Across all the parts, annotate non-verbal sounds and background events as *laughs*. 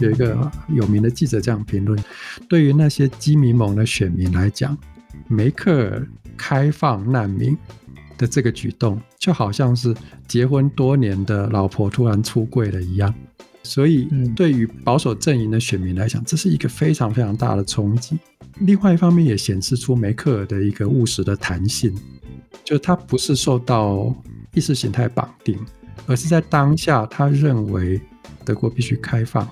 有一个有名的记者这样评论：对于那些基民盟的选民来讲，梅克尔开放难民的这个举动，就好像是结婚多年的老婆突然出柜了一样。所以，对于保守阵营的选民来讲，这是一个非常非常大的冲击。另外一方面，也显示出梅克尔的一个务实的弹性，就他不是受到意识形态绑定，而是在当下，他认为德国必须开放，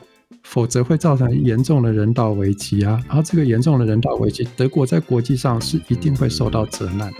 否则会造成严重的人道危机啊。然后，这个严重的人道危机，德国在国际上是一定会受到责难。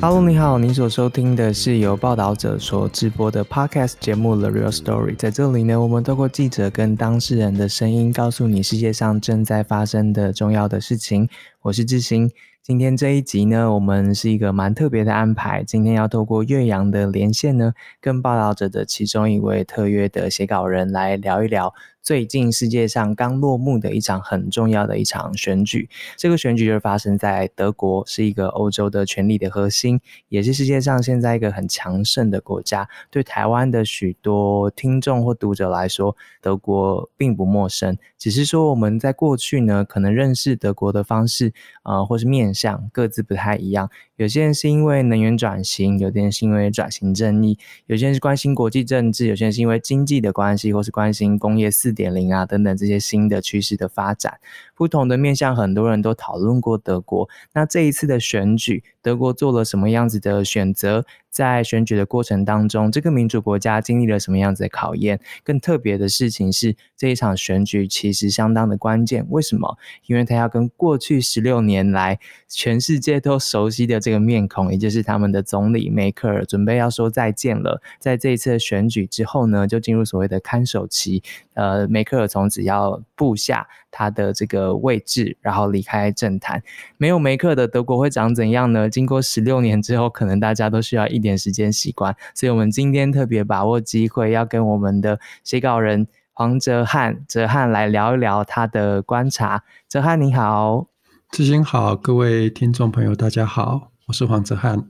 Hello，你好，你所收听的是由报道者所直播的 Podcast 节目《The Real Story》。在这里呢，我们透过记者跟当事人的声音，告诉你世界上正在发生的重要的事情。我是志兴。今天这一集呢，我们是一个蛮特别的安排。今天要透过岳阳的连线呢，跟报道者的其中一位特约的写稿人来聊一聊。最近世界上刚落幕的一场很重要的一场选举，这个选举就是发生在德国，是一个欧洲的权力的核心，也是世界上现在一个很强盛的国家。对台湾的许多听众或读者来说，德国并不陌生，只是说我们在过去呢，可能认识德国的方式，呃，或是面向各自不太一样。有些人是因为能源转型，有些人是因为转型正义，有些人是关心国际政治，有些人是因为经济的关系，或是关心工业四点零啊等等这些新的趋势的发展。不同的面向，很多人都讨论过德国。那这一次的选举，德国做了什么样子的选择？在选举的过程当中，这个民主国家经历了什么样子的考验？更特别的事情是，这一场选举其实相当的关键。为什么？因为他要跟过去十六年来全世界都熟悉的这个面孔，也就是他们的总理梅克尔，准备要说再见了。在这一次的选举之后呢，就进入所谓的看守期。呃，梅克尔从此要布下他的这个位置，然后离开政坛。没有梅克的德国会长怎样呢？经过十六年之后，可能大家都需要一点时间习惯。所以，我们今天特别把握机会，要跟我们的写稿人黄哲翰哲翰来聊一聊他的观察。哲翰你好，志兴好，各位听众朋友大家好，我是黄哲翰。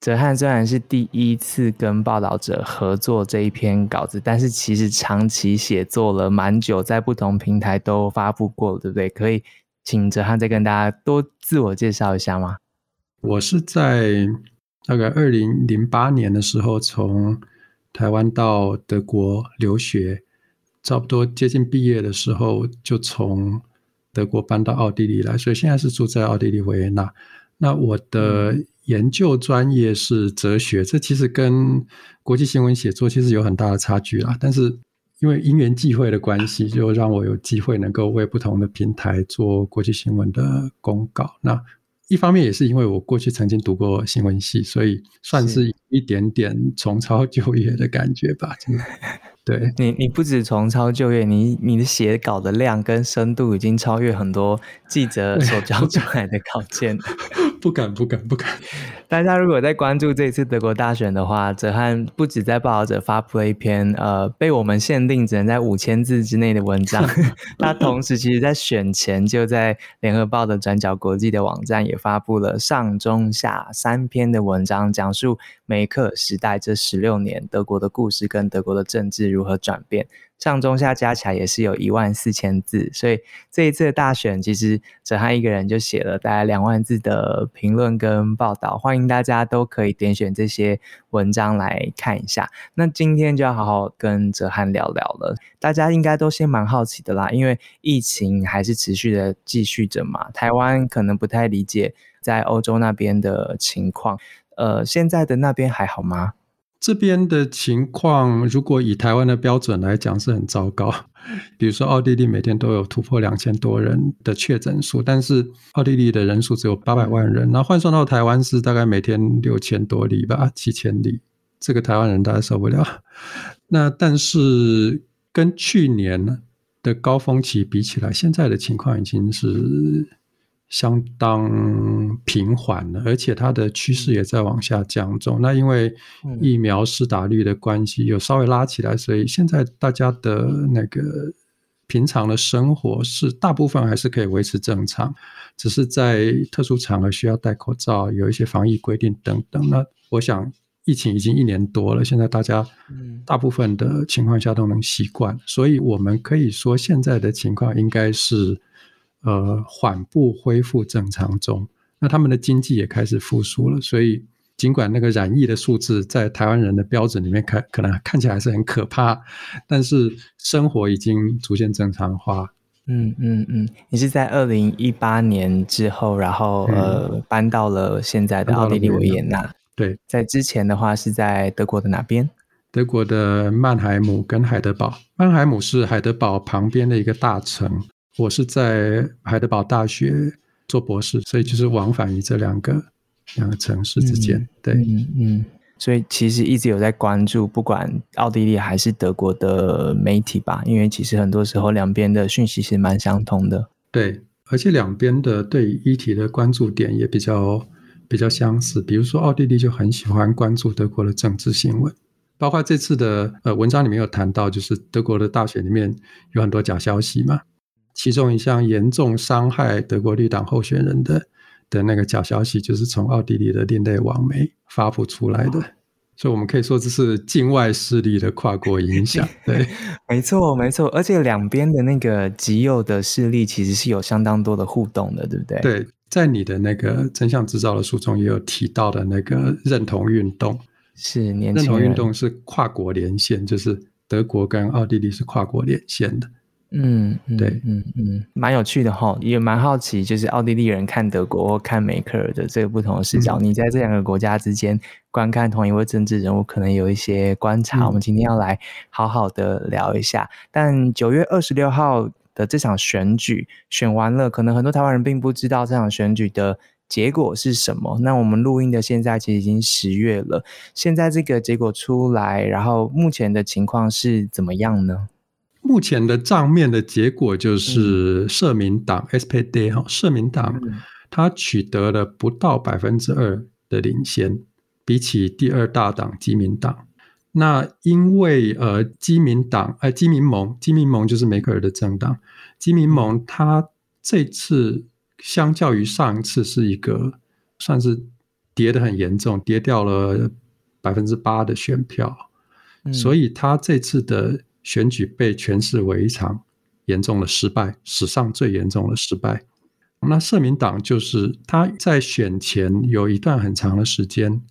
哲翰虽然是第一次跟报道者合作这一篇稿子，但是其实长期写作了蛮久，在不同平台都发布过，对不对？可以请哲翰再跟大家多自我介绍一下吗？我是在大概二零零八年的时候从台湾到德国留学，差不多接近毕业的时候就从德国搬到奥地利来，所以现在是住在奥地利维也纳。那我的研究专业是哲学，这其实跟国际新闻写作其实有很大的差距啦。但是因为因缘际会的关系，*laughs* 就让我有机会能够为不同的平台做国际新闻的公告。那一方面也是因为我过去曾经读过新闻系，所以算是一点点重操旧业的感觉吧。*laughs* 对你，你不止重操旧业，你你的写稿的量跟深度已经超越很多记者所交出来的稿件。*laughs* 不敢，不敢，不敢。大家如果在关注这次德国大选的话，泽汉不止在报道者发布了一篇呃被我们限定只能在五千字之内的文章，*laughs* 他同时其实在选前就在联合报的转角国际的网站也发布了上中下三篇的文章，讲述梅克时代这十六年德国的故事跟德国的政治如何转变。上中下加起来也是有一万四千字，所以这一次的大选，其实哲翰一个人就写了大概两万字的评论跟报道，欢迎大家都可以点选这些文章来看一下。那今天就要好好跟哲翰聊聊了，大家应该都先蛮好奇的啦，因为疫情还是持续的继续着嘛，台湾可能不太理解在欧洲那边的情况，呃，现在的那边还好吗？这边的情况，如果以台湾的标准来讲，是很糟糕。*laughs* 比如说，奥地利每天都有突破两千多人的确诊数，但是奥地利的人数只有八百万人，那换算到台湾是大概每天六千多例吧，七千例，这个台湾人大家受不了。*laughs* 那但是跟去年的高峰期比起来，现在的情况已经是。相当平缓了，而且它的趋势也在往下降中。那因为疫苗施打率的关系，有稍微拉起来，所以现在大家的那个平常的生活是大部分还是可以维持正常，只是在特殊场合需要戴口罩，有一些防疫规定等等。那我想疫情已经一年多了，现在大家大部分的情况下都能习惯，所以我们可以说现在的情况应该是呃缓步恢复正常中。那他们的经济也开始复苏了，所以尽管那个染疫的数字在台湾人的标准里面看可能看起来是很可怕，但是生活已经逐渐正常化。嗯嗯嗯，你是在二零一八年之后，然后呃搬到了现在的奥地利维也纳。对，在之前的话是在德国的哪边？德国的曼海姆跟海德堡。曼海姆是海德堡旁边的一个大城。我是在海德堡大学做博士，所以就是往返于这两个两个城市之间。对，嗯嗯。所以其实一直有在关注，不管奥地利还是德国的媒体吧，因为其实很多时候两边的讯息是蛮相通的。对，而且两边的对议题的关注点也比较。比较相似，比如说奥地利就很喜欢关注德国的政治新闻，包括这次的呃文章里面有谈到，就是德国的大选里面有很多假消息嘛，其中一项严重伤害德国绿党候选人的的那个假消息，就是从奥地利的另类网媒发布出来的，所以我们可以说这是境外势力的跨国影响。*laughs* 对，没错没错，而且两边的那个极右的势力其实是有相当多的互动的，对不对？对。在你的那个真相制造的书中也有提到的那个认同运动，是认同运动是跨国连线，就是德国跟奥地利是跨国连线的。嗯，对，嗯嗯，蛮有趣的哈，也蛮好奇，就是奥地利人看德国或看梅克尔的这个不同的视角，你在这两个国家之间观看同一位政治人物，可能有一些观察。我们今天要来好好的聊一下。但九月二十六号。的这场选举选完了，可能很多台湾人并不知道这场选举的结果是什么。那我们录音的现在其实已经十月了，现在这个结果出来，然后目前的情况是怎么样呢？目前的账面的结果就是社民党 （SPD） 哈，社民党它取得了不到百分之二的领先，比起第二大党基民党。那因为呃，基民党呃，基民盟，基民盟就是梅克尔的政党。基民盟它这次相较于上一次是一个算是跌得很严重，跌掉了百分之八的选票，所以它这次的选举被诠释为一场严重的失败，史上最严重的失败。那社民党就是他在选前有一段很长的时间。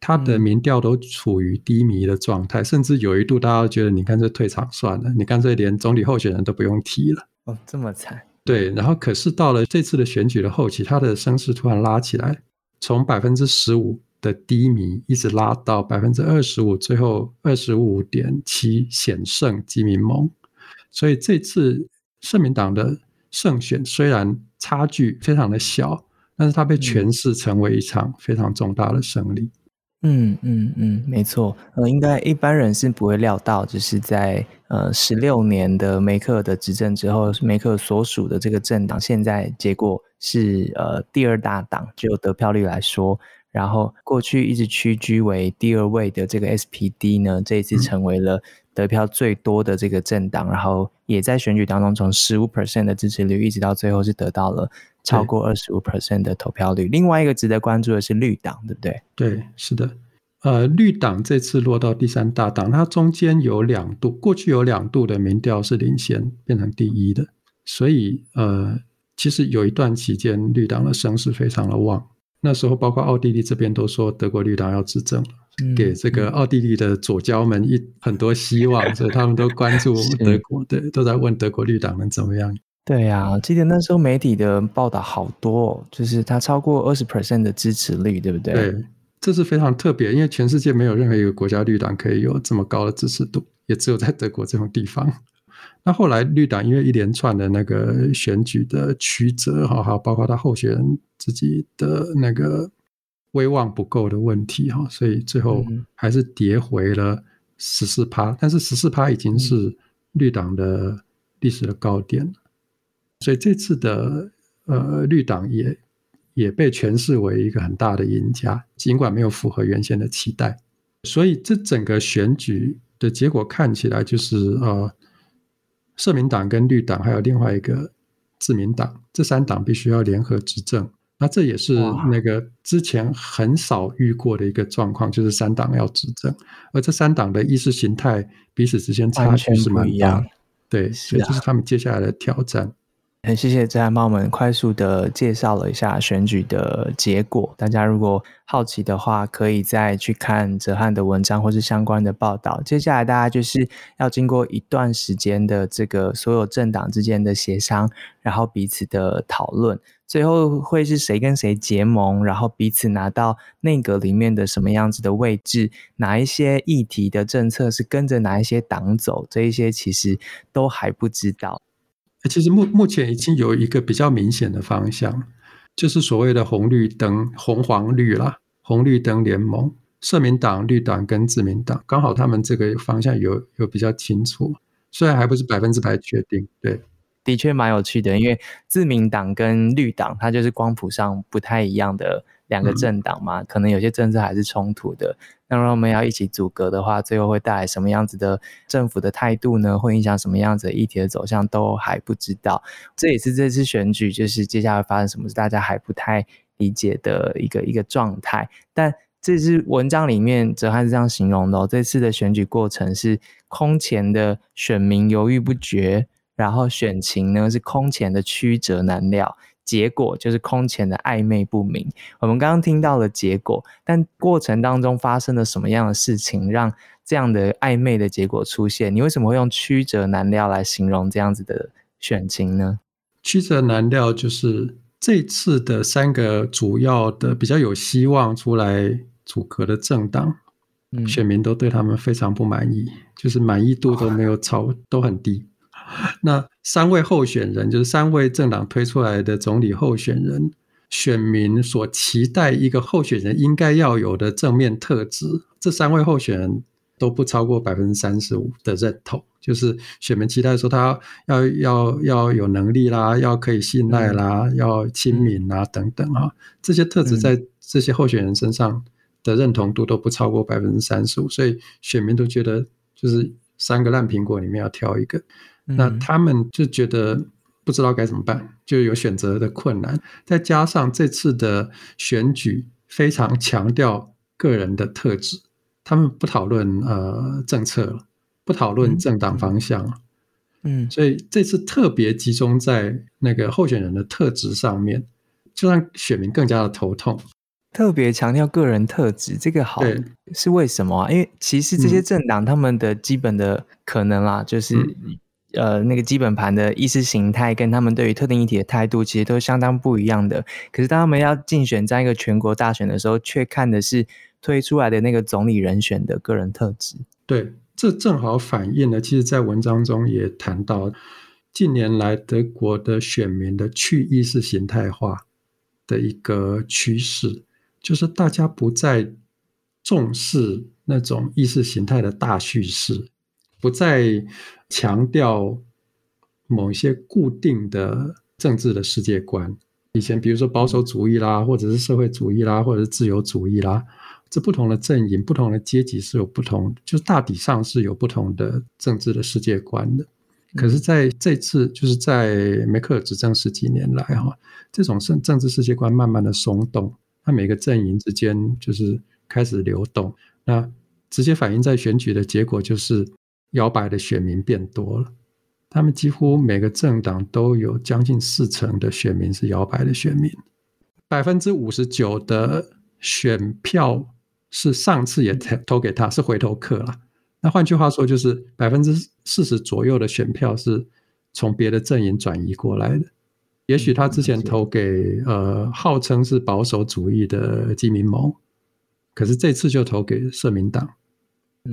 他的民调都处于低迷的状态，甚至有一度大家觉得，你干脆退场算了，你干脆连总理候选人都不用提了。哦，这么惨。对，然后可是到了这次的选举的后期，他的声势突然拉起来，从百分之十五的低迷一直拉到百分之二十五，最后二十五点七险胜基民盟。所以这次社民党的胜选虽然差距非常的小，但是它被诠释成为一场非常重大的胜利。嗯嗯嗯，没错，呃，应该一般人是不会料到，就是在呃十六年的梅克的执政之后，梅克所属的这个政党现在结果是呃第二大党，就得票率来说，然后过去一直屈居为第二位的这个 SPD 呢，这一次成为了得票最多的这个政党，然后也在选举当中从十五 percent 的支持率一直到最后是得到了。超过二十五 percent 的投票率。另外一个值得关注的是绿党，对不对？对，是的。呃，绿党这次落到第三大党，它中间有两度，过去有两度的民调是领先，变成第一的。所以，呃，其实有一段期间，绿党的声势非常的旺。那时候，包括奥地利这边都说德国绿党要执政了，给这个奥地利的左交们一很多希望，所以他们都关注德国，对，都在问德国绿党能怎么样。对呀，记得那时候媒体的报道好多，就是它超过二十 percent 的支持率，对不对？对，这是非常特别，因为全世界没有任何一个国家绿党可以有这么高的支持度，也只有在德国这种地方。那后来绿党因为一连串的那个选举的曲折，哈，还有包括他候选人自己的那个威望不够的问题，哈，所以最后还是跌回了十四趴。但是十四趴已经是绿党的历史的高点了。所以这次的呃绿党也也被诠释为一个很大的赢家，尽管没有符合原先的期待。所以这整个选举的结果看起来就是呃，社民党跟绿党还有另外一个自民党这三党必须要联合执政，那这也是那个之前很少遇过的一个状况，就是三党要执政，而这三党的意识形态彼此之间差距是蛮大的，对，所以这是他们接下来的挑战。很谢谢哲翰帮我们快速的介绍了一下选举的结果。大家如果好奇的话，可以再去看哲翰的文章或是相关的报道。接下来大家就是要经过一段时间的这个所有政党之间的协商，然后彼此的讨论，最后会是谁跟谁结盟，然后彼此拿到内阁里面的什么样子的位置，哪一些议题的政策是跟着哪一些党走，这一些其实都还不知道。其实目目前已经有一个比较明显的方向，就是所谓的红绿灯、红黄绿啦，红绿灯联盟，社民党、绿党跟自民党，刚好他们这个方向有有比较清楚，虽然还不是百分之百确定，对。的确蛮有趣的，因为自民党跟绿党，它就是光谱上不太一样的两个政党嘛，可能有些政策还是冲突的。那如果我们要一起阻隔的话，最后会带来什么样子的政府的态度呢？会影响什么样子议题的走向，都还不知道。这也是这次选举，就是接下来发生什么事，大家还不太理解的一个一个状态。但这次文章里面，哲翰是这样形容的：这次的选举过程是空前的选民犹豫不决。然后选情呢是空前的曲折难料，结果就是空前的暧昧不明。我们刚刚听到了结果，但过程当中发生了什么样的事情，让这样的暧昧的结果出现？你为什么会用曲折难料来形容这样子的选情呢？曲折难料就是这次的三个主要的比较有希望出来组阁的政党，选民都对他们非常不满意，就是满意度都没有超，都很低。*laughs* 那三位候选人，就是三位政党推出来的总理候选人，选民所期待一个候选人应该要有的正面特质，这三位候选人都不超过百分之三十五的认同。就是选民期待说他要要要有能力啦，要可以信赖啦，要亲民啊等等啊，这些特质在这些候选人身上的认同度都不超过百分之三十五，所以选民都觉得就是三个烂苹果里面要挑一个。那他们就觉得不知道该怎么办，就有选择的困难。再加上这次的选举非常强调个人的特质，他们不讨论呃政策了，不讨论政党方向了。嗯，所以这次特别集中在那个候选人的特质上面，就让选民更加的头痛。特别强调个人特质，这个好是为什么啊？因为其实这些政党他们的基本的可能啦，就是。呃，那个基本盘的意识形态跟他们对于特定议题的态度，其实都相当不一样的。可是当他们要竞选这样一个全国大选的时候，却看的是推出来的那个总理人选的个人特质。对，这正好反映了，其实，在文章中也谈到，近年来德国的选民的去意识形态化的一个趋势，就是大家不再重视那种意识形态的大叙事。不再强调某一些固定的政治的世界观。以前，比如说保守主义啦，或者是社会主义啦，或者是自由主义啦，这不同的阵营、不同的阶级是有不同，就是大体上是有不同的政治的世界观的。可是，在这次，就是在梅克尔执政十几年来，哈，这种政政治世界观慢慢的松动，那每个阵营之间就是开始流动，那直接反映在选举的结果就是。摇摆的选民变多了，他们几乎每个政党都有将近四成的选民是摇摆的选民，百分之五十九的选票是上次也投投给他，是回头客了。那换句话说，就是百分之四十左右的选票是从别的阵营转移过来的。也许他之前投给呃号称是保守主义的基民盟，可是这次就投给社民党。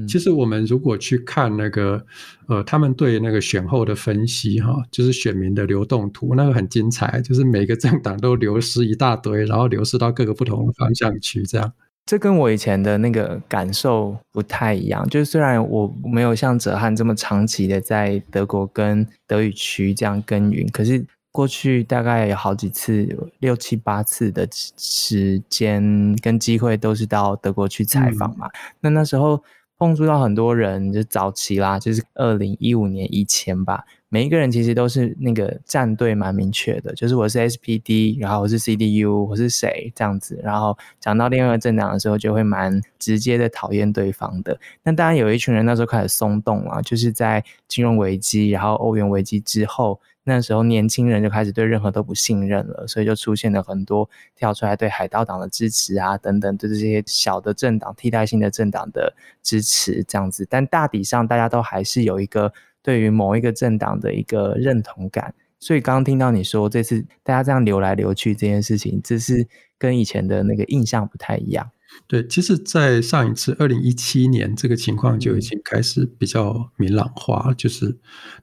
其实我们如果去看那个，呃，他们对那个选后的分析，哈，就是选民的流动图，那个很精彩，就是每个政党都流失一大堆，然后流失到各个不同的方向去，这样。这跟我以前的那个感受不太一样，就是虽然我没有像哲翰这么长期的在德国跟德语区这样耕耘，可是过去大概有好几次，六七八次的时间跟机会都是到德国去采访嘛，那那时候。碰触到很多人，就早期啦，就是二零一五年以前吧，每一个人其实都是那个站队蛮明确的，就是我是 SPD，然后我是 CDU，我是谁这样子。然后讲到另外一个政党的时候，就会蛮直接的讨厌对方的。那当然有一群人那时候开始松动了，就是在金融危机，然后欧元危机之后。那时候年轻人就开始对任何都不信任了，所以就出现了很多跳出来对海盗党的支持啊，等等，对这些小的政党、替代性的政党的支持这样子。但大体上，大家都还是有一个对于某一个政党的一个认同感。所以刚刚听到你说这次大家这样流来流去这件事情，这是跟以前的那个印象不太一样。对，其实，在上一次二零一七年，这个情况就已经开始比较明朗化，就是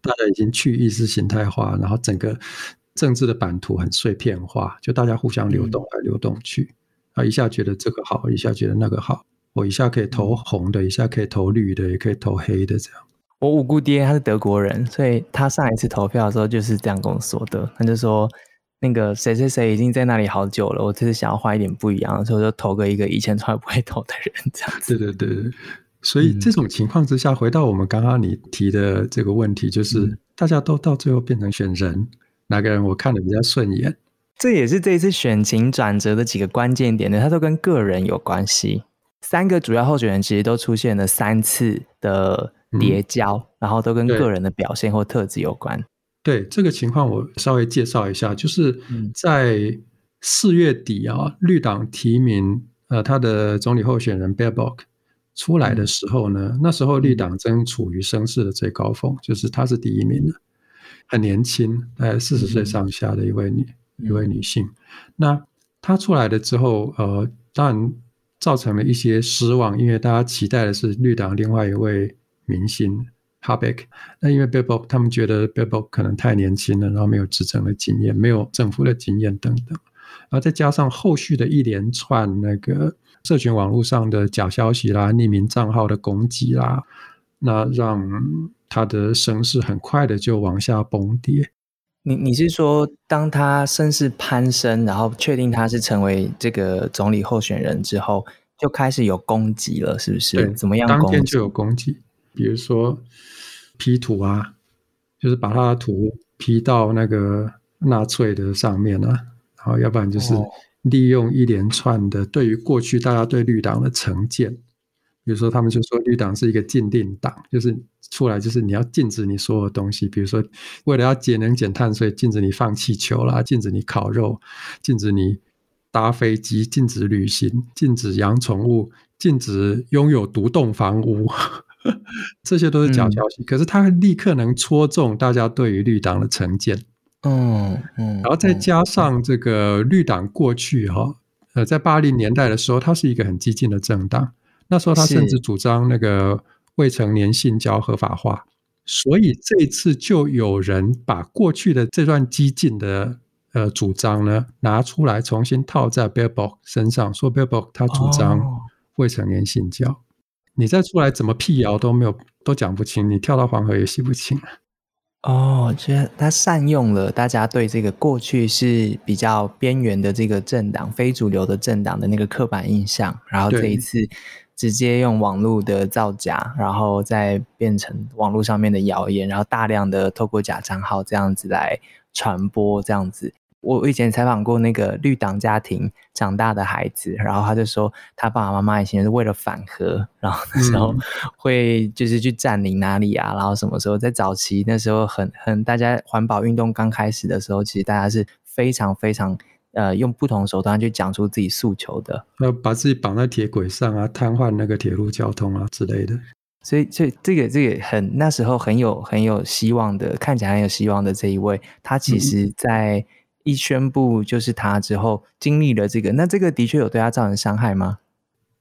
大家已经去意识形态化，然后整个政治的版图很碎片化，就大家互相流动来流动去，啊，一下觉得这个好，一下觉得那个好，我一下可以投红的，一下可以投绿的，也可以投黑的，这样。我五姑爹他是德国人，所以他上一次投票的时候就是这样跟我说的，他就说。那个谁谁谁已经在那里好久了，我只是想要换一点不一样，所以我就投个一个以前从来不会投的人，这样子。对对对对，所以这种情况之下，回到我们刚刚你提的这个问题，就是大家都到最后变成选人，哪个人我看的比较顺眼？这也是这一次选情转折的几个关键点的，它都跟个人有关系。三个主要候选人其实都出现了三次的叠交，然后都跟个人的表现或特质有关。对这个情况，我稍微介绍一下，就是在四月底啊，绿党提名呃他的总理候选人 b e r b o k 出来的时候呢，那时候绿党正处于声势的最高峰，就是她是第一名的，很年轻，大概四十岁上下的一位女一位女性。那她出来了之后，呃，当然造成了一些失望，因为大家期待的是绿党另外一位明星。哈贝克，那因为 b i b o 他们觉得 b i b o 可能太年轻了，然后没有执政的经验，没有政府的经验等等，然后再加上后续的一连串那个社群网络上的假消息啦、匿名账号的攻击啦，那让他的声势很快的就往下崩跌。你你是说，当他声势攀升，然后确定他是成为这个总理候选人之后，就开始有攻击了，是不是？对，怎么样？当天就有攻击，比如说。P 图啊，就是把他的图 P 到那个纳粹的上面啊，然后要不然就是利用一连串的对于过去大家对绿党的成见，比如说他们就说绿党是一个禁令党，就是出来就是你要禁止你所有东西，比如说为了要节能减碳，所以禁止你放气球啦，禁止你烤肉，禁止你搭飞机，禁止旅行，禁止养宠物，禁止拥有独栋房屋。*laughs* 这些都是假消息，可是他立刻能戳中大家对于绿党的成见。嗯嗯，然后再加上这个绿党过去哈，呃，在八零年代的时候，它是一个很激进的政党，那时候他甚至主张那个未成年性交合法化，所以这次就有人把过去的这段激进的呃主张呢拿出来重新套在 Billboard 身上，说 Billboard 他主张未成年性交。你再出来怎么辟谣都没有，都讲不清。你跳到黄河也洗不清哦，觉得他善用了大家对这个过去是比较边缘的这个政党、非主流的政党的那个刻板印象，然后这一次直接用网络的造假，然后再变成网络上面的谣言，然后大量的透过假账号这样子来传播，这样子。我以前采访过那个绿党家庭长大的孩子，然后他就说，他爸爸妈妈以前是为了反核，然后那时候 *laughs* 会就是去占领哪里啊，然后什么时候在早期那时候很很大家环保运动刚开始的时候，其实大家是非常非常呃用不同手段去讲出自己诉求的，要把自己绑在铁轨上啊，瘫痪那个铁路交通啊之类的。所以，所以这个这个很那时候很有很有希望的，看起来很有希望的这一位，他其实在。一宣布就是他之后经历了这个，那这个的确有对他造成伤害吗？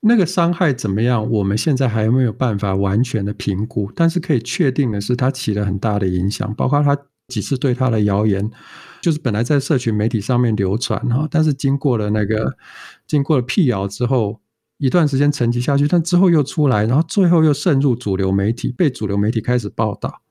那个伤害怎么样？我们现在还没有办法完全的评估，但是可以确定的是，他起了很大的影响，包括他几次对他的谣言，就是本来在社群媒体上面流传哈，但是经过了那个经过了辟谣之后，一段时间沉寂下去，但之后又出来，然后最后又渗入主流媒体，被主流媒体开始报道。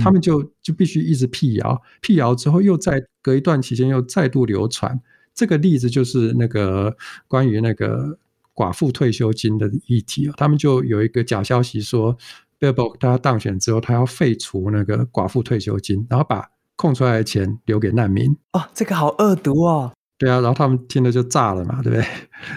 他们就就必须一直辟谣，辟谣之后又在隔一段期间又再度流传。这个例子就是那个关于那个寡妇退休金的议题啊，他们就有一个假消息说 Billboard 他当选之后，他要废除那个寡妇退休金，然后把空出来的钱留给难民。哦，这个好恶毒哦。对啊，然后他们听了就炸了嘛，对不对？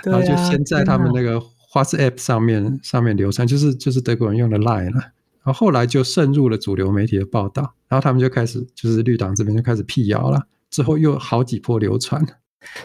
*laughs* 然后就先在他们那个 WhatsApp 上面上面流传，就是就是德国人用的 Line 了。然后后来就渗入了主流媒体的报道，然后他们就开始就是绿党这边就开始辟谣了。之后又好几波流传。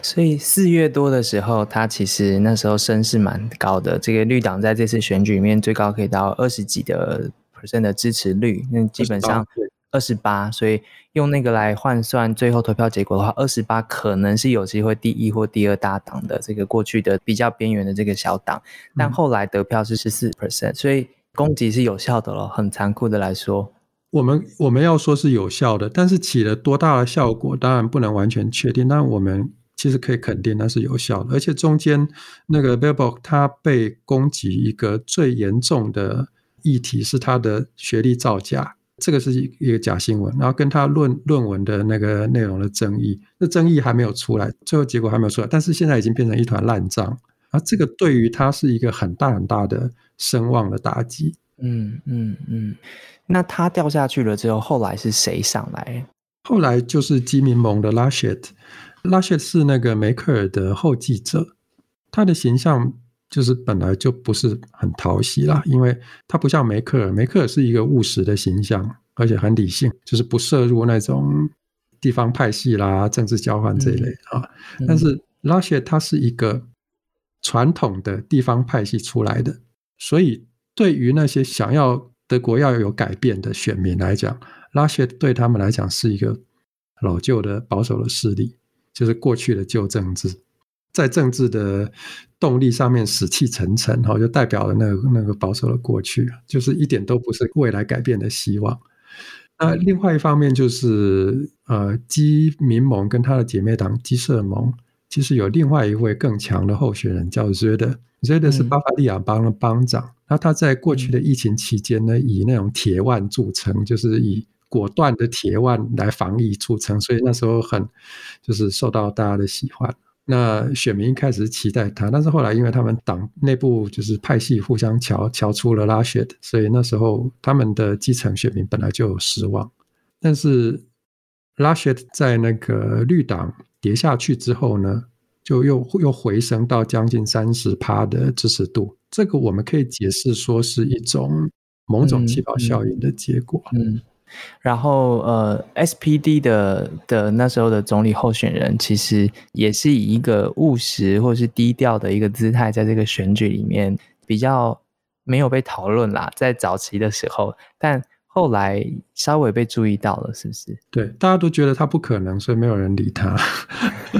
所以四月多的时候，他其实那时候声势蛮高的。这个绿党在这次选举里面最高可以到二十几的 percent 的支持率，那基本上二十八。所以用那个来换算最后投票结果的话，二十八可能是有机会第一或第二大党的这个过去的比较边缘的这个小党。但后来得票是十四 percent，所以攻击是有效的了。很残酷的来说。我们我们要说是有效的，但是起了多大的效果，当然不能完全确定。但我们其实可以肯定那是有效的，而且中间那个 Billboard 他被攻击一个最严重的议题是他的学历造假，这个是一一个假新闻，然后跟他论论文的那个内容的争议，那争议还没有出来，最后结果还没有出来，但是现在已经变成一团烂账，而这个对于他是一个很大很大的声望的打击。嗯嗯嗯。那他掉下去了之后，后来是谁上来？后来就是基民盟的拉谢特，拉谢特是那个梅克尔的后继者。他的形象就是本来就不是很讨喜啦，因为他不像梅克尔，梅克尔是一个务实的形象，而且很理性，就是不涉入那种地方派系啦、政治交换这一类啊。但是拉谢他是一个传统的地方派系出来的，所以对于那些想要德国要有改变的选民来讲，拉谢对他们来讲是一个老旧的保守的势力，就是过去的旧政治，在政治的动力上面死气沉沉，哈，就代表了那个那个保守的过去，就是一点都不是未来改变的希望。那另外一方面就是，呃，基民盟跟他的姐妹党基社盟，其实有另外一位更强的候选人，叫 Zed，Zed 是巴伐利亚邦的邦长。那他在过去的疫情期间呢，以那种铁腕著称，就是以果断的铁腕来防疫著称，所以那时候很就是受到大家的喜欢。那选民一开始期待他，但是后来因为他们党内部就是派系互相瞧瞧出了拉血的，所以那时候他们的基层选民本来就有失望。但是拉雪在那个绿党跌下去之后呢，就又又回升到将近三十趴的支持度。这个我们可以解释说是一种某种气泡效应的结果。嗯，然后呃，SPD 的的那时候的总理候选人，其实也是以一个务实或是低调的一个姿态，在这个选举里面比较没有被讨论啦，在早期的时候，但。后来稍微被注意到了，是不是？对，大家都觉得他不可能，所以没有人理他。*laughs*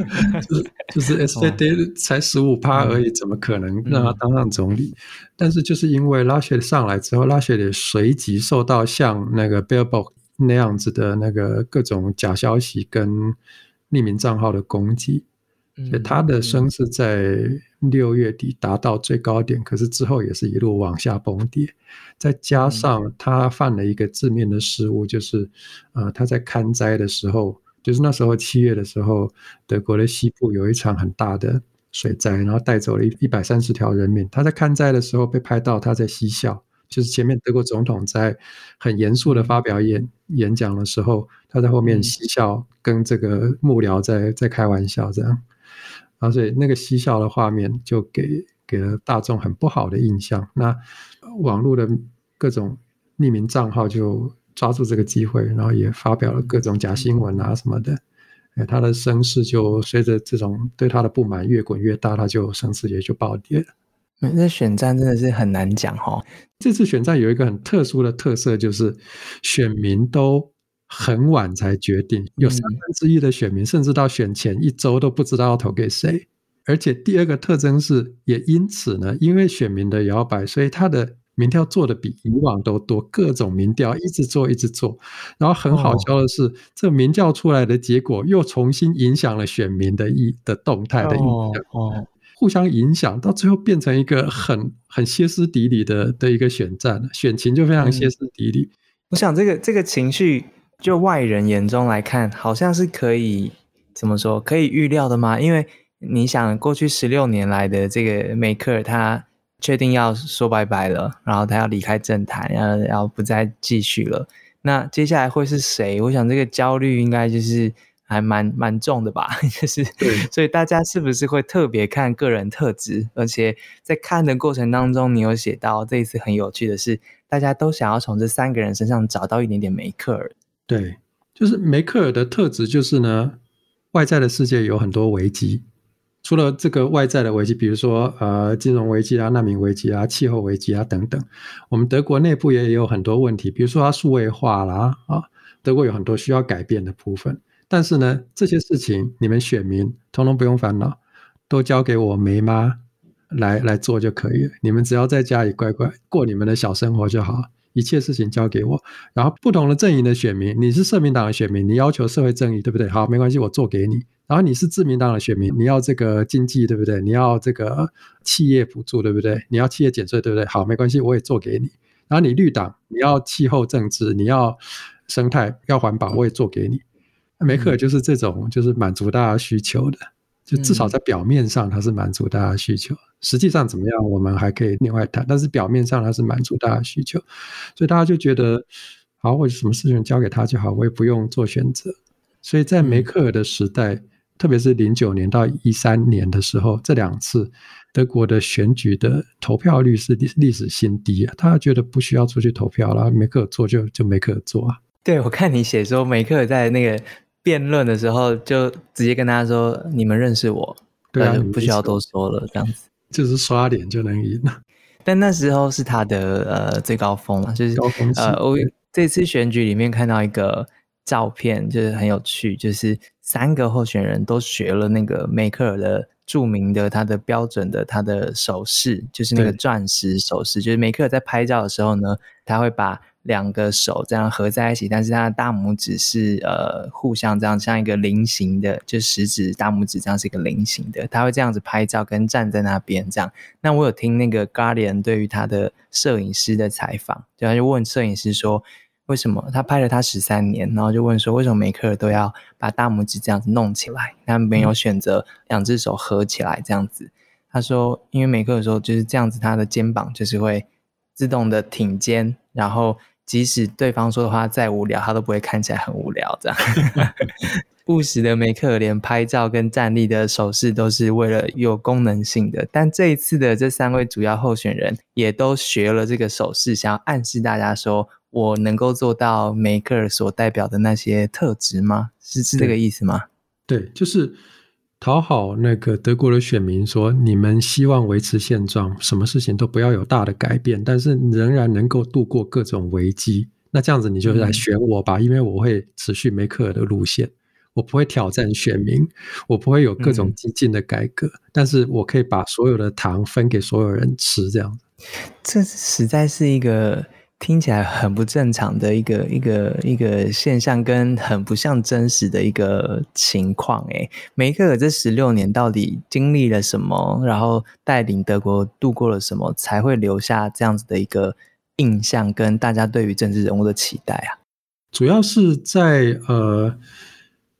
就是就是 S V D 才十五趴而已，怎么可能让他当上总理？但是就是因为拉雪上来之后，拉雪也随即受到像那个 Billboard 那样子的那个各种假消息跟匿名账号的攻击。所以他的声势在六月底达到最高点，可是之后也是一路往下崩跌。再加上他犯了一个致命的失误，就是呃他在看灾的时候，就是那时候七月的时候，德国的西部有一场很大的水灾，然后带走了一一百三十条人命。他在看灾的时候被拍到他在嬉笑，就是前面德国总统在很严肃的发表演演讲的时候，他在后面嬉笑，跟这个幕僚在在开玩笑这样。啊，所以那个嬉笑的画面就给给了大众很不好的印象。那网络的各种匿名账号就抓住这个机会，然后也发表了各种假新闻啊什么的。哎，他的声势就随着这种对他的不满越滚越大，他就声势也就暴跌了。那选战真的是很难讲哈。这次选战有一个很特殊的特色，就是选民都。很晚才决定，有三分之一的选民甚至到选前一周都不知道要投给谁。而且第二个特征是，也因此呢，因为选民的摇摆，所以他的民调做的比以往都多，各种民调一直做一直做。然后很好笑的是，这民调出来的结果又重新影响了选民的意的动态的影响，哦，互相影响，到最后变成一个很很歇斯底里的的一个选战，选情就非常歇斯底里。我想这个这个情绪。就外人眼中来看，好像是可以怎么说？可以预料的吗？因为你想，过去十六年来的这个梅克尔，他确定要说拜拜了，然后他要离开政坛，要要不再继续了。那接下来会是谁？我想这个焦虑应该就是还蛮蛮重的吧，*laughs* 就是所以大家是不是会特别看个人特质？而且在看的过程当中，你有写到这一次很有趣的是，大家都想要从这三个人身上找到一点点梅克尔。对，就是梅克尔的特质就是呢，外在的世界有很多危机。除了这个外在的危机，比如说呃金融危机啊、难民危机啊、气候危机啊等等，我们德国内部也有很多问题，比如说它数位化啦啊，德国有很多需要改变的部分。但是呢，这些事情你们选民通通不用烦恼，都交给我梅妈来来做就可以了。你们只要在家里乖乖过你们的小生活就好，一切事情交给我。然后不同的阵营的选民，你是社民党的选民，你要求社会正义，对不对？好，没关系，我做给你。然后你是自民党的选民，你要这个经济对不对？你要这个企业补助对不对？你要企业减税对不对？好，没关系，我也做给你。然后你绿党，你要气候政治，你要生态，要环保，我也做给你。梅克尔就是这种，就是满足大家需求的，就至少在表面上它是满足大家需求，实际上怎么样，我们还可以另外谈。但是表面上它是满足大家需求，所以大家就觉得，好，我什么事情交给他就好，我也不用做选择。所以在梅克尔的时代。特别是零九年到一三年的时候，这两次德国的选举的投票率是历历史新低啊！他觉得不需要出去投票了，梅克尔做就就梅克尔做啊。对，我看你写说梅克尔在那个辩论的时候，就直接跟他说：“你们认识我，对啊，不需要多说了，这样子就是刷脸就能赢了。*laughs* ”但那时候是他的呃最高峰了，就是呃，我这次选举里面看到一个照片，就是很有趣，就是。三个候选人都学了那个梅克尔的著名的他的标准的他的手势，就是那个钻石手势。就是梅克尔在拍照的时候呢，他会把两个手这样合在一起，但是他的大拇指是呃互相这样像一个菱形的，就食指大拇指这样是一个菱形的。他会这样子拍照，跟站在那边这样。那我有听那个 Guardian 对于他的摄影师的采访，就他就问摄影师说。为什么他拍了他十三年，然后就问说为什么梅克尔都要把大拇指这样子弄起来，他没有选择两只手合起来这样子？他说，因为梅克尔说就是这样子，他的肩膀就是会自动的挺肩，然后即使对方说的话再无聊，他都不会看起来很无聊这样。*laughs* 务实的梅克尔连拍照跟站立的手势都是为了有功能性的，但这一次的这三位主要候选人也都学了这个手势，想要暗示大家说。我能够做到梅克尔所代表的那些特质吗？是是这个意思吗？对，就是讨好那个德国的选民，说你们希望维持现状，什么事情都不要有大的改变，但是仍然能够度过各种危机。那这样子你就来选我吧，因为我会持续梅克尔的路线，我不会挑战选民，我不会有各种激进的改革，但是我可以把所有的糖分给所有人吃。这样，这实在是一个。听起来很不正常的一个一个一个现象，跟很不像真实的一个情况。诶，梅克尔这十六年到底经历了什么？然后带领德国度过了什么，才会留下这样子的一个印象，跟大家对于政治人物的期待啊？主要是在呃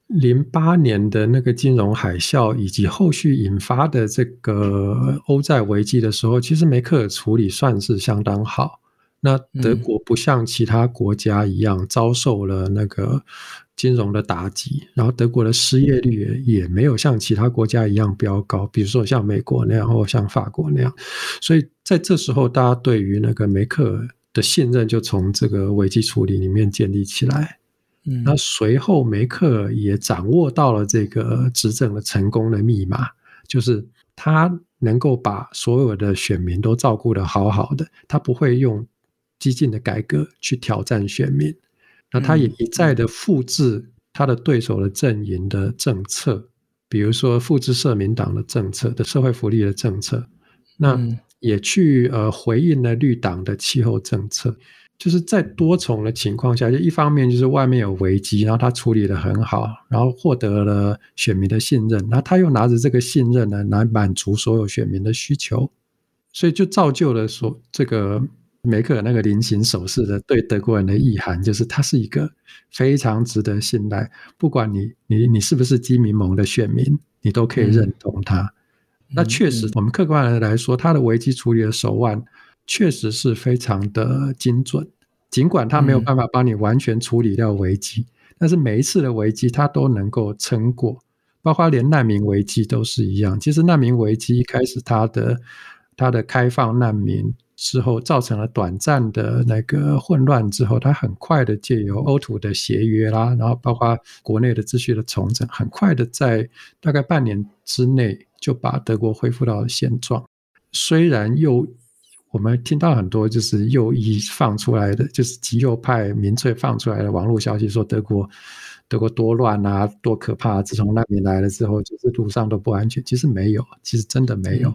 零八年的那个金融海啸以及后续引发的这个欧债危机的时候，其实梅克尔处理算是相当好。那德国不像其他国家一样遭受了那个金融的打击，然后德国的失业率也没有像其他国家一样飙高，比如说像美国那样或像法国那样，所以在这时候，大家对于那个梅克尔的信任就从这个危机处理里面建立起来。嗯，那随后梅克尔也掌握到了这个执政的成功的密码，就是他能够把所有的选民都照顾得好好的，他不会用。激进的改革去挑战选民，那他也一再的复制他的对手的阵营的政策，比如说复制社民党的政策的社会福利的政策，那也去呃回应了绿党的气候政策，就是在多重的情况下，就一方面就是外面有危机，然后他处理的很好，然后获得了选民的信任，然后他又拿着这个信任呢来满足所有选民的需求，所以就造就了说这个。梅克尔那个菱形手势的对德国人的意涵，就是他是一个非常值得信赖，不管你你你是不是基民盟的选民，你都可以认同他。那确实，我们客观的来说，他的危机处理的手腕确实是非常的精准。尽管他没有办法帮你完全处理掉危机，但是每一次的危机他都能够撑过，包括连难民危机都是一样。其实难民危机一开始，它的它的开放难民之后，造成了短暂的那个混乱之后，它很快的借由欧土的协约啦，然后包括国内的秩序的重整，很快的在大概半年之内就把德国恢复到了现状。虽然又我们听到很多就是右翼放出来的，就是极右派民粹放出来的网络消息，说德国德国多乱啊，多可怕！自从难民来了之后，就是路上都不安全。其实没有，其实真的没有。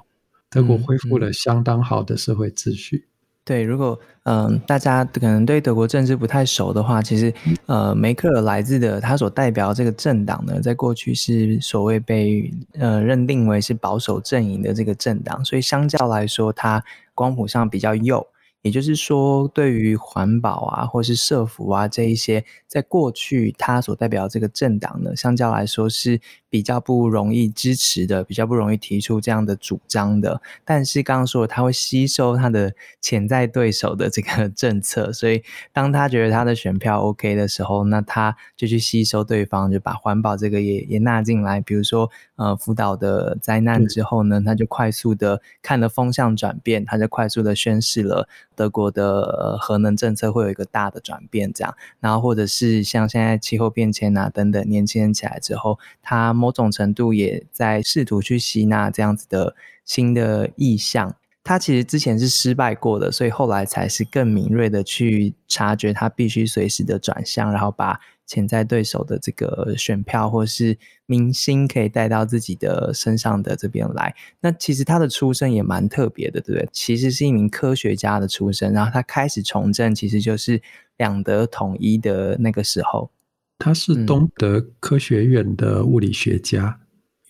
德国恢复了相当好的社会秩序。对，如果嗯大家可能对德国政治不太熟的话，其实呃梅克尔来自的他所代表这个政党呢，在过去是所谓被呃认定为是保守阵营的这个政党，所以相较来说，他光谱上比较右。也就是说，对于环保啊，或是社服啊这一些，在过去他所代表这个政党呢，相较来说是比较不容易支持的，比较不容易提出这样的主张的。但是刚刚说他会吸收他的潜在对手的这个 *laughs* 政策，所以当他觉得他的选票 OK 的时候，那他就去吸收对方，就把环保这个也也纳进来。比如说，呃，福岛的灾难之后呢，他就快速的看了风向转变，他就快速的宣示了。德国的核能政策会有一个大的转变，这样，然后或者是像现在气候变迁啊等等，年轻人起来之后，他某种程度也在试图去吸纳这样子的新的意向。他其实之前是失败过的，所以后来才是更敏锐的去察觉，他必须随时的转向，然后把。潜在对手的这个选票，或是明星可以带到自己的身上的这边来。那其实他的出身也蛮特别的，对不对？其实是一名科学家的出身，然后他开始从政，其实就是两德统一的那个时候。他是东德科学院的物理学家，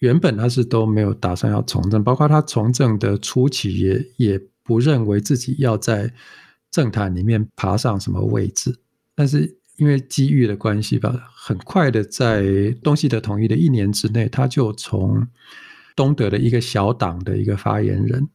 原本他是都没有打算要从政，包括他从政的初期也也不认为自己要在政坛里面爬上什么位置，但是。因为机遇的关系吧，很快的在东西德统一的一年之内，他就从东德的一个小党的一个发言人，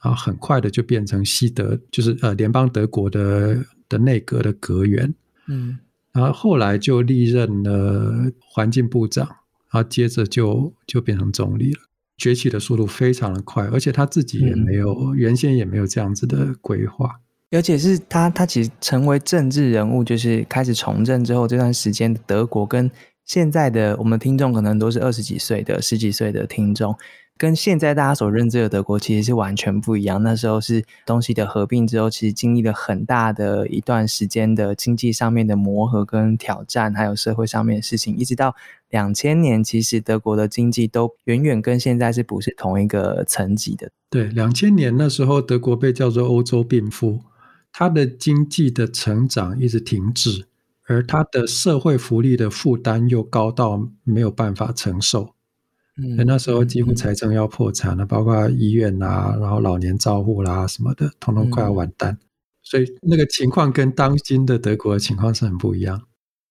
啊，很快的就变成西德，就是呃联邦德国的的内阁的阁员，嗯，然后后来就历任了环境部长，然后接着就就变成总理了，崛起的速度非常的快，而且他自己也没有原先也没有这样子的规划。而且是他，他其实成为政治人物，就是开始从政之后这段时间，德国跟现在的我们听众可能都是二十几岁的、十几岁的听众，跟现在大家所认知的德国其实是完全不一样。那时候是东西的合并之后，其实经历了很大的一段时间的经济上面的磨合跟挑战，还有社会上面的事情，一直到两千年，其实德国的经济都远远跟现在是不是同一个层级的。对，两千年那时候，德国被叫做欧洲病夫。它的经济的成长一直停滞，而他的社会福利的负担又高到没有办法承受。嗯，那时候几乎财政要破产了，包括医院啊，然后老年照护啦什么的，通通快要完蛋。所以那个情况跟当今的德国的情况是很不一样。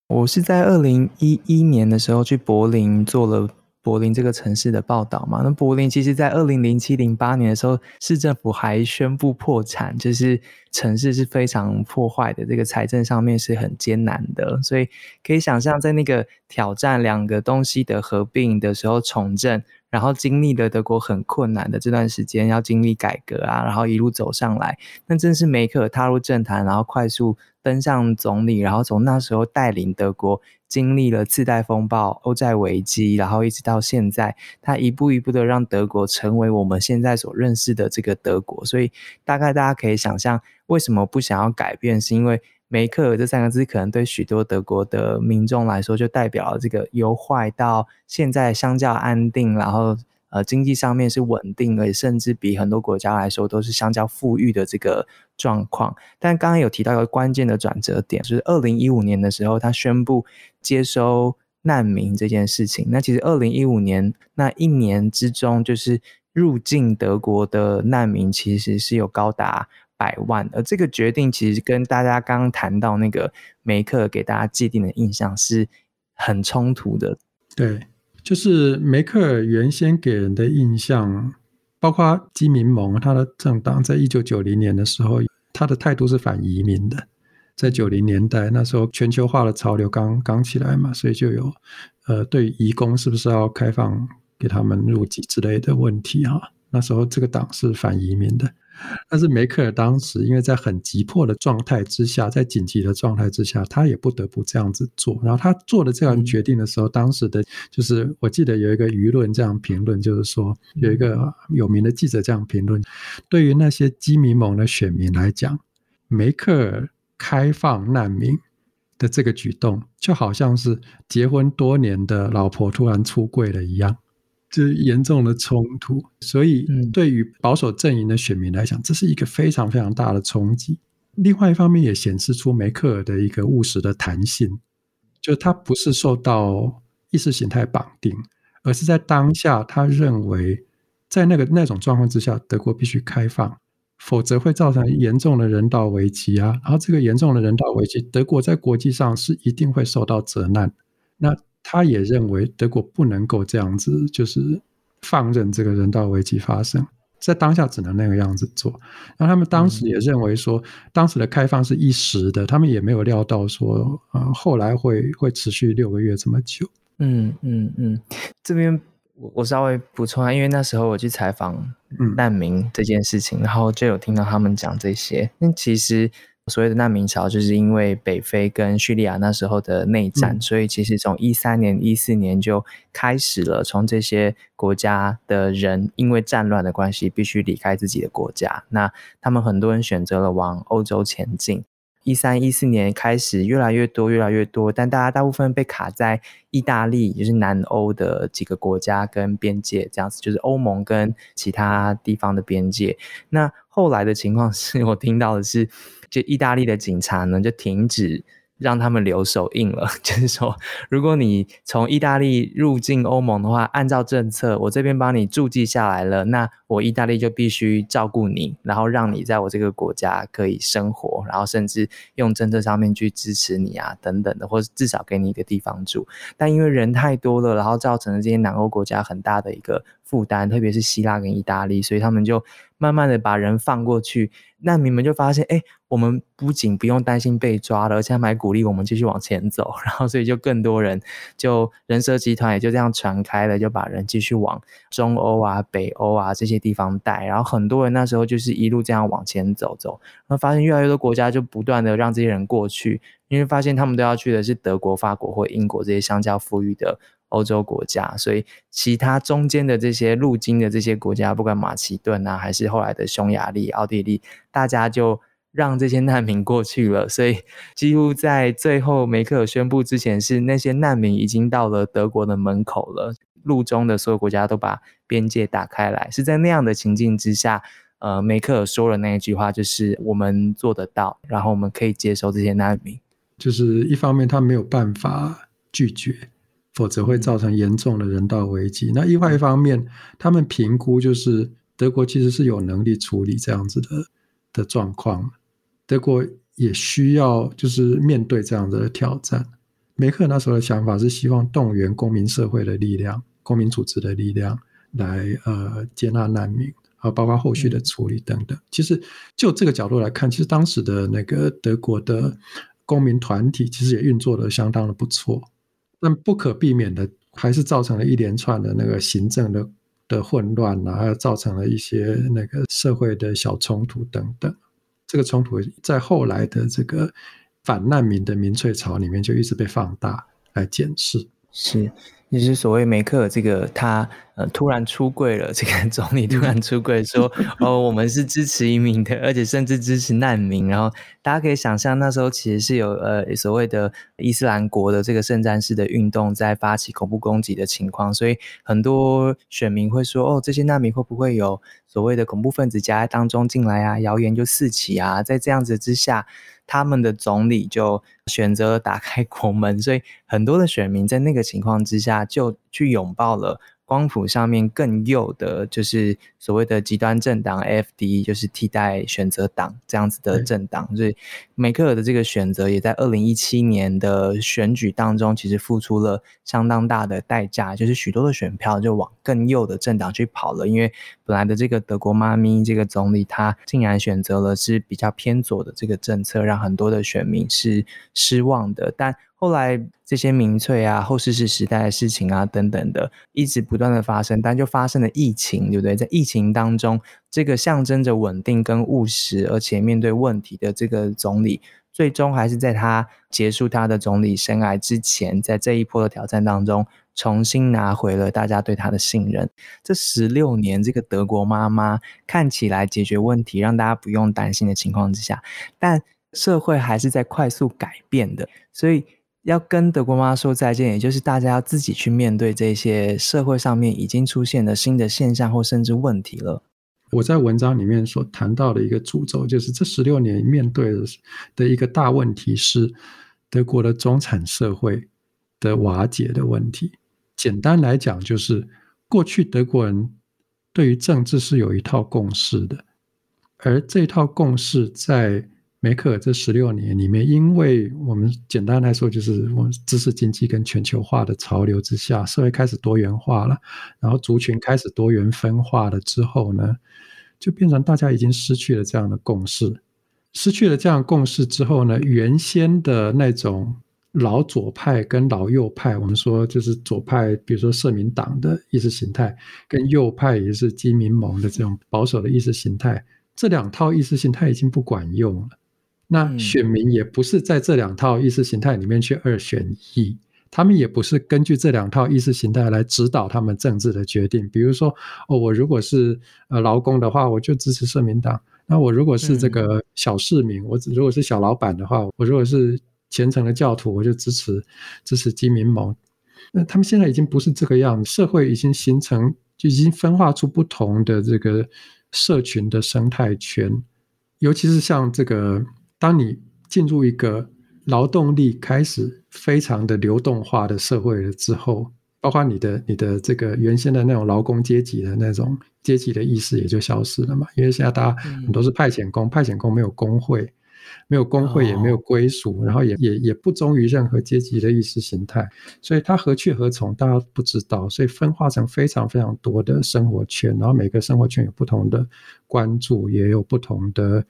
我是在二零一一年的时候去柏林做了。柏林这个城市的报道嘛，那柏林其实在二零零七零八年的时候，市政府还宣布破产，就是城市是非常破坏的，这个财政上面是很艰难的，所以可以想象，在那个挑战两个东西的合并的时候重振，然后经历了德国很困难的这段时间，要经历改革啊，然后一路走上来，那正是梅克尔踏入政坛，然后快速登上总理，然后从那时候带领德国。经历了次贷风暴、欧债危机，然后一直到现在，他一步一步的让德国成为我们现在所认识的这个德国。所以，大概大家可以想象，为什么不想要改变，是因为梅克尔这三个字，可能对许多德国的民众来说，就代表了这个由坏到现在相较安定，然后。呃，经济上面是稳定，而且甚至比很多国家来说都是相较富裕的这个状况。但刚刚有提到一个关键的转折点，就是二零一五年的时候，他宣布接收难民这件事情。那其实二零一五年那一年之中，就是入境德国的难民其实是有高达百万，而这个决定其实跟大家刚刚谈到那个梅克给大家既定的印象是很冲突的。对。就是梅克原先给人的印象，包括基民盟，他的政党在一九九零年的时候，他的态度是反移民的。在九零年代那时候，全球化的潮流刚刚起来嘛，所以就有呃，对移工是不是要开放给他们入籍之类的问题哈。那时候这个党是反移民的。但是梅克尔当时因为在很急迫的状态之下，在紧急的状态之下，他也不得不这样子做。然后他做了这样决定的时候，当时的就是我记得有一个舆论这样评论，就是说有一个有名的记者这样评论：对于那些基民盟的选民来讲，梅克尔开放难民的这个举动，就好像是结婚多年的老婆突然出柜了一样。是严重的冲突，所以对于保守阵营的选民来讲，这是一个非常非常大的冲击。另外一方面，也显示出梅克尔的一个务实的弹性，就他不是受到意识形态绑定，而是在当下，他认为在那个那种状况之下，德国必须开放，否则会造成严重的人道危机啊。然后这个严重的人道危机，德国在国际上是一定会受到责难。那他也认为德国不能够这样子，就是放任这个人道危机发生，在当下只能那个样子做。那他们当时也认为说，当时的开放是一时的，他们也没有料到说，呃，后来会会持续六个月这么久。嗯嗯嗯，这边我我稍微补充啊，因为那时候我去采访难民这件事情，然后就有听到他们讲这些，那其实。所谓的难民潮，就是因为北非跟叙利亚那时候的内战，所以其实从一三年、一四年就开始了，从这些国家的人因为战乱的关系，必须离开自己的国家。那他们很多人选择了往欧洲前进。一三一四年开始，越来越多，越来越多，但大家大部分被卡在意大利，就是南欧的几个国家跟边界这样子，就是欧盟跟其他地方的边界。那后来的情况是 *laughs* 我听到的是。就意大利的警察呢，就停止让他们留手印了。*laughs* 就是说，如果你从意大利入境欧盟的话，按照政策，我这边帮你注记下来了，那我意大利就必须照顾你，然后让你在我这个国家可以生活，然后甚至用政策上面去支持你啊，等等的，或者至少给你一个地方住。但因为人太多了，然后造成了这些南欧国家很大的一个负担，特别是希腊跟意大利，所以他们就慢慢的把人放过去。难民们就发现，哎，我们不仅不用担心被抓了，而且还鼓励我们继续往前走。*laughs* 然后，所以就更多人，就人蛇集团也就这样传开了，就把人继续往中欧啊、北欧啊这些地方带。然后，很多人那时候就是一路这样往前走走，然后发现越来越多国家就不断的让这些人过去，因为发现他们都要去的是德国、法国或英国这些相较富裕的。欧洲国家，所以其他中间的这些路经的这些国家，不管马其顿啊，还是后来的匈牙利、奥地利，大家就让这些难民过去了。*laughs* 所以几乎在最后梅克尔宣布之前，是那些难民已经到了德国的门口了。路中的所有国家都把边界打开来，是在那样的情境之下，呃，梅克尔说了那一句话，就是我们做得到，然后我们可以接收这些难民。就是一方面他没有办法拒绝。否则会造成严重的人道危机。那另外一方面，他们评估就是德国其实是有能力处理这样子的的状况。德国也需要就是面对这样的挑战。梅克那时候的想法是希望动员公民社会的力量、公民组织的力量来呃接纳难民，啊，包括后续的处理等等。其实就这个角度来看，其实当时的那个德国的公民团体其实也运作的相当的不错。但不可避免的，还是造成了一连串的那个行政的的混乱啊，还造成了一些那个社会的小冲突等等。这个冲突在后来的这个反难民的民粹潮里面，就一直被放大来检视。是。就是所谓梅克尔这个，他呃突然出柜了，这个 *laughs* 总理突然出柜说，哦，我们是支持移民的，而且甚至支持难民。然后大家可以想象，那时候其实是有呃所谓的伊斯兰国的这个圣战式的运动在发起恐怖攻击的情况，所以很多选民会说，哦，这些难民会不会有所谓的恐怖分子夹在当中进来啊？谣言就四起啊，在这样子之下。他们的总理就选择打开国门，所以很多的选民在那个情况之下就去拥抱了。光谱上面更右的，就是所谓的极端政党 AFD，就是替代选择党这样子的政党。所以梅克尔的这个选择，也在二零一七年的选举当中，其实付出了相当大的代价，就是许多的选票就往更右的政党去跑了。因为本来的这个德国妈咪这个总理，他竟然选择了是比较偏左的这个政策，让很多的选民是失望的。但后来这些民粹啊、后世事时代的事情啊等等的，一直不断的发生，但就发生了疫情，对不对？在疫情当中，这个象征着稳定跟务实，而且面对问题的这个总理，最终还是在他结束他的总理生涯之前，在这一波的挑战当中，重新拿回了大家对他的信任。这十六年，这个德国妈妈看起来解决问题，让大家不用担心的情况之下，但社会还是在快速改变的，所以。要跟德国妈说再见，也就是大家要自己去面对这些社会上面已经出现的新的现象或甚至问题了。我在文章里面所谈到的一个主轴，就是这十六年面对的的一个大问题是德国的中产社会的瓦解的问题。简单来讲，就是过去德国人对于政治是有一套共识的，而这套共识在。梅克尔这十六年里面，因为我们简单来说，就是我们知识经济跟全球化的潮流之下，社会开始多元化了，然后族群开始多元分化了之后呢，就变成大家已经失去了这样的共识。失去了这样共识之后呢，原先的那种老左派跟老右派，我们说就是左派，比如说社民党的意识形态，跟右派也是基民盟的这种保守的意识形态，这两套意识形态已经不管用了。那选民也不是在这两套意识形态里面去二选一，他们也不是根据这两套意识形态来指导他们政治的决定。比如说，哦，我如果是呃劳工的话，我就支持社民党；那我如果是这个小市民，我如果是小老板的话，我如果是虔诚的教徒，我就支持支持基民盟。那他们现在已经不是这个样，社会已经形成，就已经分化出不同的这个社群的生态圈，尤其是像这个。当你进入一个劳动力开始非常的流动化的社会了之后，包括你的你的这个原先的那种劳工阶级的那种阶级的意识也就消失了嘛。因为现在大家很多是派遣工，派遣工没有工会，没有工会也没有归属，然后也也也不忠于任何阶级的意识形态，所以他何去何从，大家不知道，所以分化成非常非常多的生活圈，然后每个生活圈有不同的关注，也有不同的。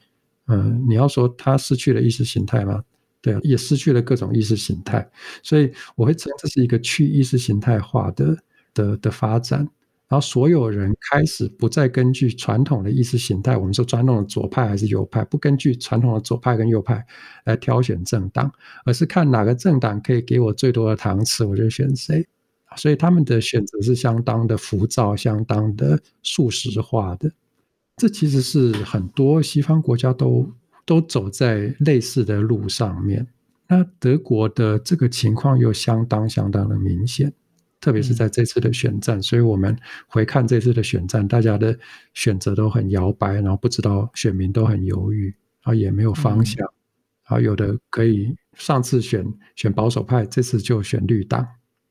嗯，你要说他失去了意识形态吗？对啊，也失去了各种意识形态，所以我会称这是一个去意识形态化的的的发展。然后所有人开始不再根据传统的意识形态，我们说传统的左派还是右派，不根据传统的左派跟右派来挑选政党，而是看哪个政党可以给我最多的糖吃，我就选谁。所以他们的选择是相当的浮躁，相当的素食化的。这其实是很多西方国家都都走在类似的路上面。那德国的这个情况又相当相当的明显，特别是在这次的选战。所以我们回看这次的选战，大家的选择都很摇摆，然后不知道选民都很犹豫，然后也没有方向。然后有的可以上次选选保守派，这次就选绿党。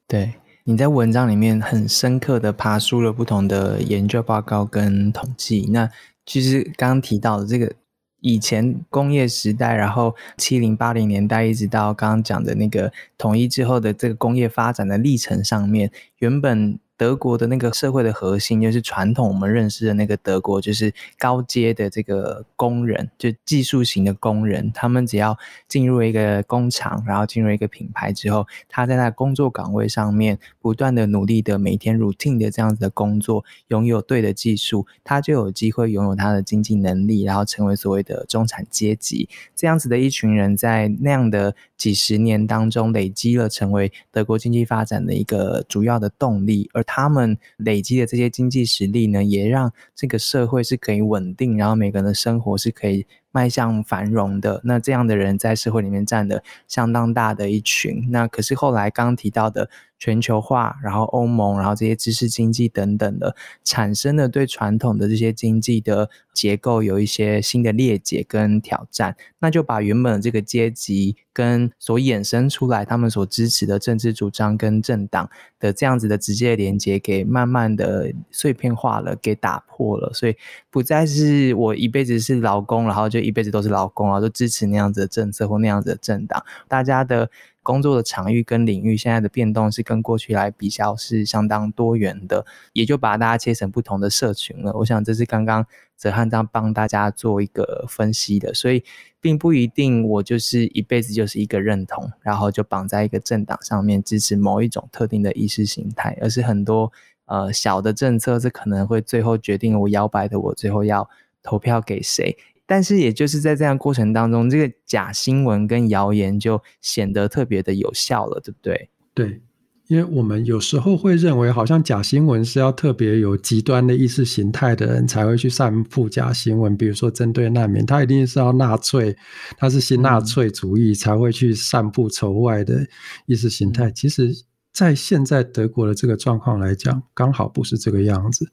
对。你在文章里面很深刻的爬出了不同的研究报告跟统计。那其实刚刚提到的这个以前工业时代，然后七零八零年代一直到刚刚讲的那个统一之后的这个工业发展的历程上面，原本。德国的那个社会的核心，就是传统我们认识的那个德国，就是高阶的这个工人，就技术型的工人。他们只要进入一个工厂，然后进入一个品牌之后，他在那工作岗位上面不断的努力的每天 routine 的这样子的工作，拥有对的技术，他就有机会拥有他的经济能力，然后成为所谓的中产阶级。这样子的一群人在那样的几十年当中累积了，成为德国经济发展的一个主要的动力，而他们累积的这些经济实力呢，也让这个社会是可以稳定，然后每个人的生活是可以迈向繁荣的。那这样的人在社会里面占了相当大的一群。那可是后来刚提到的。全球化，然后欧盟，然后这些知识经济等等的，产生了对传统的这些经济的结构有一些新的裂解跟挑战，那就把原本这个阶级跟所衍生出来他们所支持的政治主张跟政党的这样子的直接连接给慢慢的碎片化了，给打破了，所以不再是我一辈子是劳工，然后就一辈子都是老公啊，都支持那样子的政策或那样子的政党，大家的。工作的场域跟领域现在的变动是跟过去来比较是相当多元的，也就把大家切成不同的社群了。我想这是刚刚泽汉章帮大家做一个分析的，所以并不一定我就是一辈子就是一个认同，然后就绑在一个政党上面支持某一种特定的意识形态，而是很多呃小的政策，这可能会最后决定我摇摆的我最后要投票给谁。但是，也就是在这样过程当中，这个假新闻跟谣言就显得特别的有效了，对不对？对，因为我们有时候会认为，好像假新闻是要特别有极端的意识形态的人才会去散布假新闻，比如说针对难民，他一定是要纳粹，他是新纳粹主义才会去散布仇外的意识形态。其实，在现在德国的这个状况来讲，刚好不是这个样子，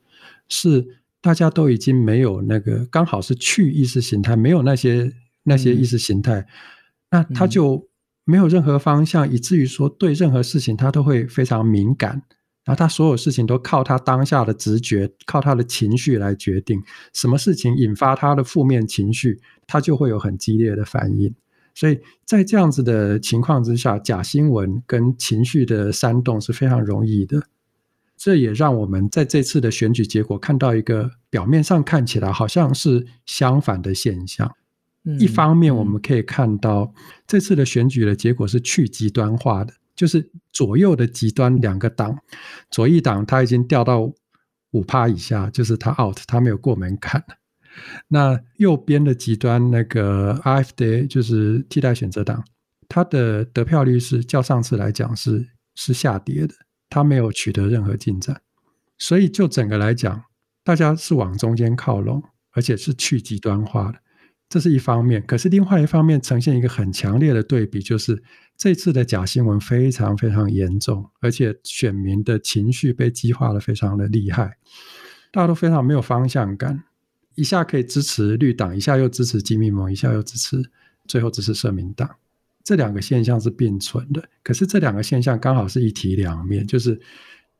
是。大家都已经没有那个，刚好是去意识形态，没有那些那些意识形态，那他就没有任何方向，以至于说对任何事情他都会非常敏感，然后他所有事情都靠他当下的直觉，靠他的情绪来决定，什么事情引发他的负面情绪，他就会有很激烈的反应。所以在这样子的情况之下，假新闻跟情绪的煽动是非常容易的。这也让我们在这次的选举结果看到一个表面上看起来好像是相反的现象。一方面，我们可以看到这次的选举的结果是去极端化的，就是左右的极端两个党，左翼党他已经掉到五趴以下，就是他 out，他没有过门槛。那右边的极端那个 RFD 就是替代选择党，他的得票率是较上次来讲是是下跌的。他没有取得任何进展，所以就整个来讲，大家是往中间靠拢，而且是去极端化的，这是一方面。可是另外一方面，呈现一个很强烈的对比，就是这次的假新闻非常非常严重，而且选民的情绪被激化的非常的厉害，大家都非常没有方向感，一下可以支持绿党，一下又支持基民盟，一下又支持，最后支持社民党。这两个现象是并存的，可是这两个现象刚好是一体两面，就是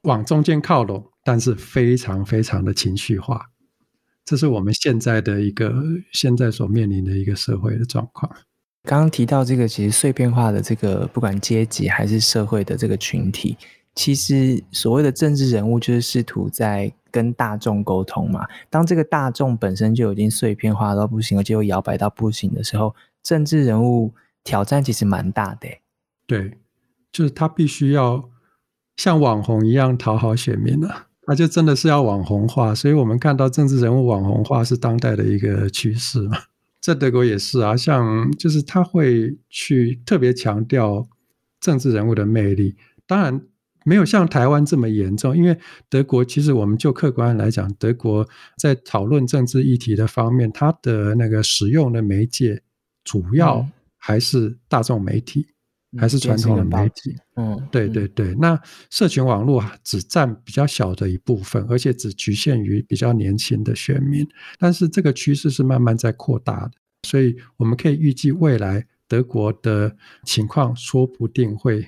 往中间靠拢，但是非常非常的情绪化。这是我们现在的一个现在所面临的一个社会的状况。刚刚提到这个，其实碎片化的这个不管阶级还是社会的这个群体，其实所谓的政治人物就是试图在跟大众沟通嘛。当这个大众本身就已经碎片化到不行，而且又摇摆到不行的时候，政治人物。挑战其实蛮大的，对，就是他必须要像网红一样讨好选民啊，他就真的是要网红化。所以我们看到政治人物网红化是当代的一个趋势嘛，在德国也是啊，像就是他会去特别强调政治人物的魅力，当然没有像台湾这么严重，因为德国其实我们就客观来讲，德国在讨论政治议题的方面，它的那个使用的媒介主要。还是大众媒体，还是传统的媒体？嗯，对对对。那社群网络只占比较小的一部分，而且只局限于比较年轻的选民。但是这个趋势是慢慢在扩大的，所以我们可以预计未来德国的情况说不定会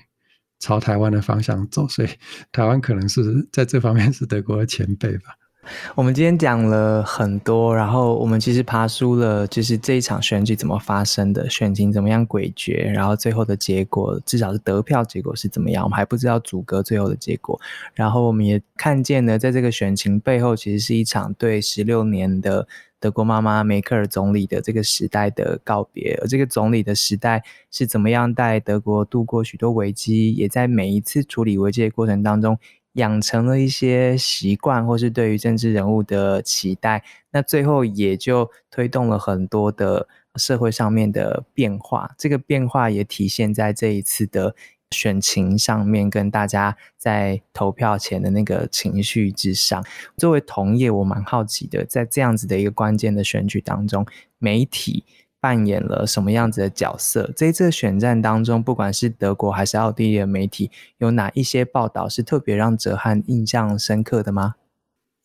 朝台湾的方向走。所以台湾可能是在这方面是德国的前辈吧。*laughs* 我们今天讲了很多，然后我们其实爬出了，就是这一场选举怎么发生的，选情怎么样诡谲，然后最后的结果，至少是得票结果是怎么样，我们还不知道阻隔最后的结果。然后我们也看见了，在这个选情背后，其实是一场对十六年的德国妈妈梅克尔总理的这个时代的告别。而这个总理的时代是怎么样带德国度过许多危机，也在每一次处理危机的过程当中。养成了一些习惯，或是对于政治人物的期待，那最后也就推动了很多的社会上面的变化。这个变化也体现在这一次的选情上面，跟大家在投票前的那个情绪之上。作为同业，我蛮好奇的，在这样子的一个关键的选举当中，媒体扮演了什么样子的角色？这一次选战当中，不管是德国还是奥地利的媒体，有哪一些报道是特别让哲翰印象深刻的吗？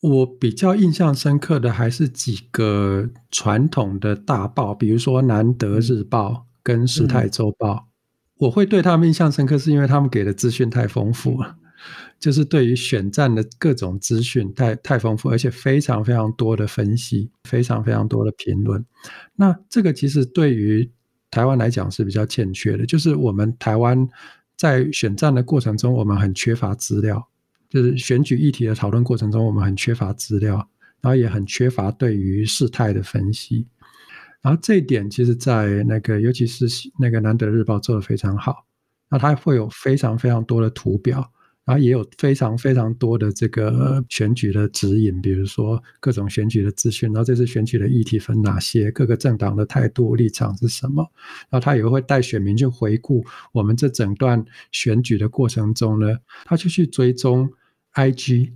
我比较印象深刻的还是几个传统的大报，比如说《南德日报》跟《时态周报》。我会对他们印象深刻，是因为他们给的资讯太丰富了，就是对于选战的各种资讯太太丰富，而且非常非常多的分析，非常非常多的评论。那这个其实对于台湾来讲是比较欠缺的，就是我们台湾在选战的过程中，我们很缺乏资料。就是选举议题的讨论过程中，我们很缺乏资料，然后也很缺乏对于事态的分析。然后这一点，其实，在那个尤其是那个《南德日报》做的非常好。那它会有非常非常多的图表，然后也有非常非常多的这个选举的指引，比如说各种选举的资讯。然后这次选举的议题分哪些？各个政党的态度立场是什么？然后他也会带选民去回顾我们这整段选举的过程中呢，他就去追踪。I G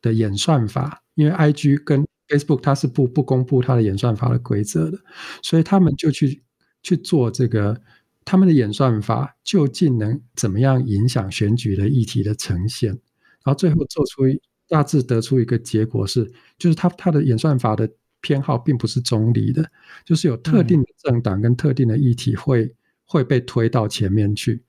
的演算法，因为 I G 跟 Facebook 它是不不公布它的演算法的规则的，所以他们就去去做这个，他们的演算法究竟能怎么样影响选举的议题的呈现，然后最后做出大致得出一个结果是，就是他他的演算法的偏好并不是中立的，就是有特定的政党跟特定的议题会会被推到前面去，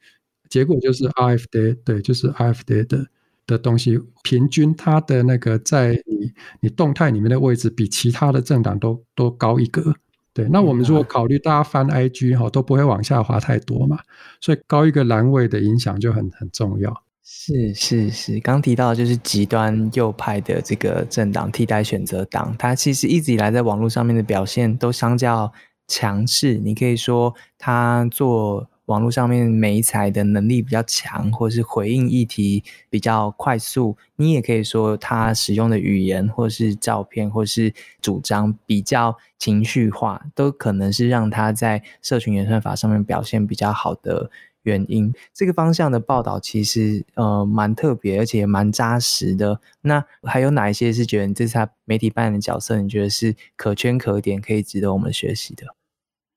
结果就是 D 对，就是 D 的。的东西平均它的那个在你你动态里面的位置比其他的政党都都高一格，对。那我们如果考虑大家翻 IG 哈都不会往下滑太多嘛，所以高一个栏位的影响就很很重要。是是是，刚提到就是极端右派的这个政党替代选择党，它其实一直以来在网络上面的表现都相较强势。你可以说它做。网络上面媒材的能力比较强，或是回应议题比较快速。你也可以说他使用的语言，或是照片，或是主张比较情绪化，都可能是让他在社群演算法上面表现比较好的原因。这个方向的报道其实呃蛮特别，而且蛮扎实的。那还有哪一些是觉得这是他媒体扮演的角色？你觉得是可圈可点，可以值得我们学习的？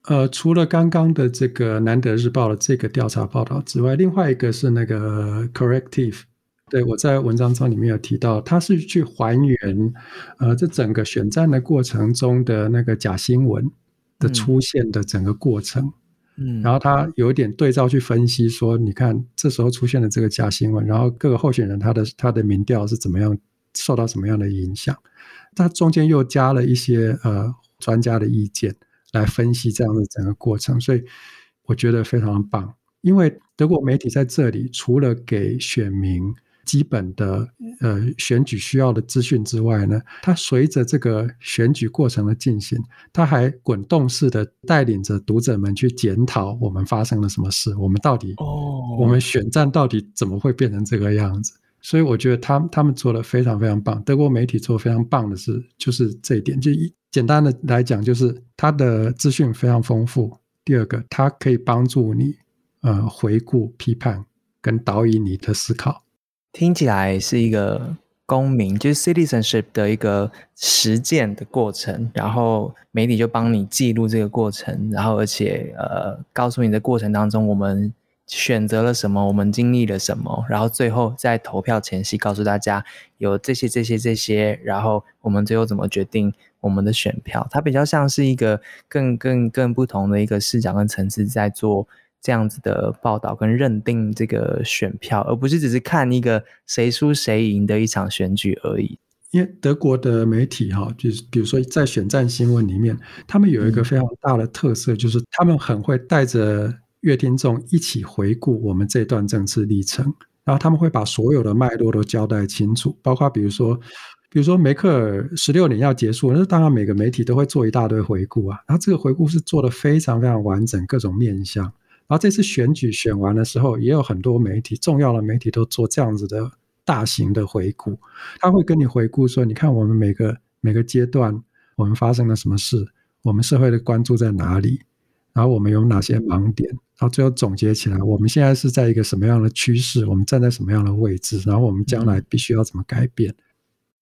呃，除了刚刚的这个《南德日报》的这个调查报道之外，另外一个是那个 Corrective，对我在文章中里面有提到，它是去还原呃这整个选战的过程中的那个假新闻的出现的整个过程，嗯，然后他有一点对照去分析说，你看这时候出现了这个假新闻，然后各个候选人他的他的民调是怎么样受到什么样的影响，他中间又加了一些呃专家的意见。来分析这样的整个过程，所以我觉得非常棒。因为德国媒体在这里除了给选民基本的呃选举需要的资讯之外呢，它随着这个选举过程的进行，它还滚动式的带领着读者们去检讨我们发生了什么事，我们到底哦，我们选战到底怎么会变成这个样子？所以我觉得他他们做的非常非常棒。德国媒体做非常棒的是，就是这一点，就一。简单的来讲，就是它的资讯非常丰富。第二个，它可以帮助你呃回顾、批判跟导引你的思考。听起来是一个公民，就是 citizenship 的一个实践的过程。然后媒体就帮你记录这个过程，然后而且呃告诉你的过程当中我们。选择了什么？我们经历了什么？然后最后在投票前夕告诉大家有这些、这些、这些，然后我们最后怎么决定我们的选票？它比较像是一个更、更、更不同的一个视角跟层次，在做这样子的报道跟认定这个选票，而不是只是看一个谁输谁赢的一场选举而已。因为德国的媒体哈，就是比如说在选战新闻里面，他们有一个非常大的特色，就是他们很会带着。乐听众一起回顾我们这段政治历程，然后他们会把所有的脉络都交代清楚，包括比如说，比如说梅克尔十六年要结束，那当然每个媒体都会做一大堆回顾啊，然后这个回顾是做的非常非常完整，各种面向。然后这次选举选完的时候，也有很多媒体，重要的媒体都做这样子的大型的回顾，他会跟你回顾说，你看我们每个每个阶段我们发生了什么事，我们社会的关注在哪里。然后我们有哪些盲点？然后最后总结起来，我们现在是在一个什么样的趋势？我们站在什么样的位置？然后我们将来必须要怎么改变？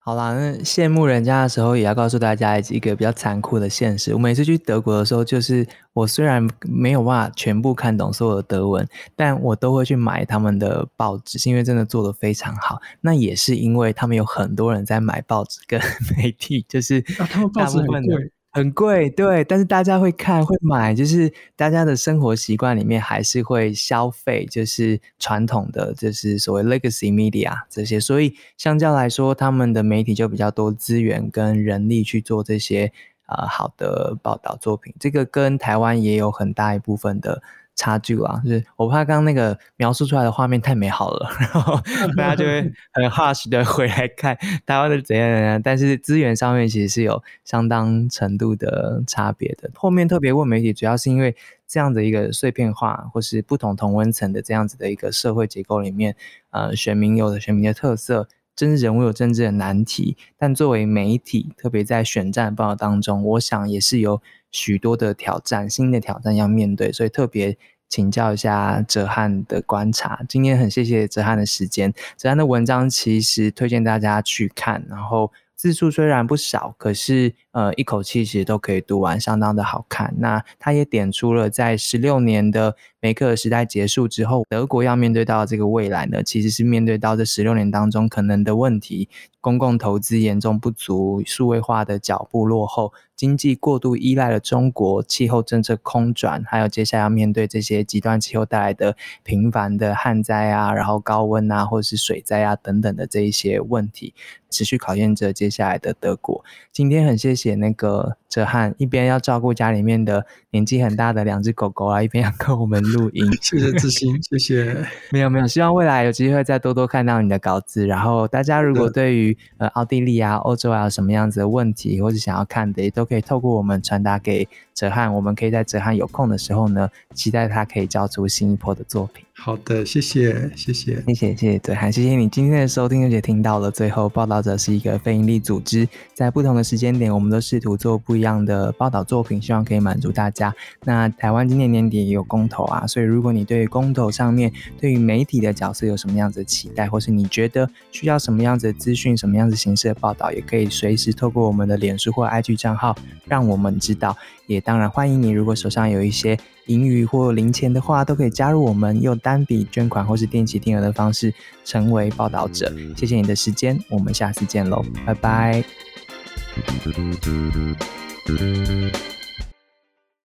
好啦，那羡慕人家的时候，也要告诉大家一个比较残酷的现实。我每次去德国的时候，就是我虽然没有办法全部看懂所有的德文，但我都会去买他们的报纸，是因为真的做的非常好。那也是因为他们有很多人在买报纸跟 *laughs* 媒体，就是他们报纸很贵。很贵，对，但是大家会看会买，就是大家的生活习惯里面还是会消费，就是传统的，就是所谓 legacy media 这些，所以相较来说，他们的媒体就比较多资源跟人力去做这些啊好的报道作品，这个跟台湾也有很大一部分的。差距啊，就是我怕刚刚那个描述出来的画面太美好了，*laughs* 然后大家就会很 *laughs* harsh 的回来看台湾的怎样怎样，但是资源上面其实是有相当程度的差别的。后面特别问媒体，主要是因为这样的一个碎片化或是不同同温层的这样子的一个社会结构里面，呃，选民有的选民的特色，政治人物有政治的难题，但作为媒体，特别在选战报道当中，我想也是有。许多的挑战，新的挑战要面对，所以特别请教一下哲翰的观察。今天很谢谢哲翰的时间，哲翰的文章其实推荐大家去看，然后字数虽然不少，可是呃一口气其实都可以读完，相当的好看。那他也点出了在十六年的梅克尔时代结束之后，德国要面对到这个未来呢，其实是面对到这十六年当中可能的问题：公共投资严重不足，数位化的脚步落后。经济过度依赖了中国，气候政策空转，还有接下来要面对这些极端气候带来的频繁的旱灾啊，然后高温啊，或者是水灾啊等等的这一些问题，持续考验着接下来的德国。今天很谢谢那个哲翰，一边要照顾家里面的年纪很大的两只狗狗啊，一边要跟我们录音。*laughs* 谢谢志兴，*laughs* 谢谢。没有没有，希望未来有机会再多多看到你的稿子。然后大家如果对于呃奥地利啊、欧洲啊什么样子的问题，或者想要看的，也都。可以透过我们传达给哲翰，我们可以在哲翰有空的时候呢，期待他可以交出新一波的作品。好的，谢谢，谢谢，谢谢，谢谢哲翰，谢谢你今天的收听，而且听到了最后，报道者是一个非营利组织，在不同的时间点，我们都试图做不一样的报道作品，希望可以满足大家。那台湾今年年底也有公投啊，所以如果你对公投上面对于媒体的角色有什么样子的期待，或是你觉得需要什么样子的资讯，什么样子形式的报道，也可以随时透过我们的脸书或 IG 账号。让我们知道，也当然欢迎你。如果手上有一些盈余或零钱的话，都可以加入我们，用单笔捐款或是定期定额的方式成为报道者。谢谢你的时间，我们下次见喽，拜拜。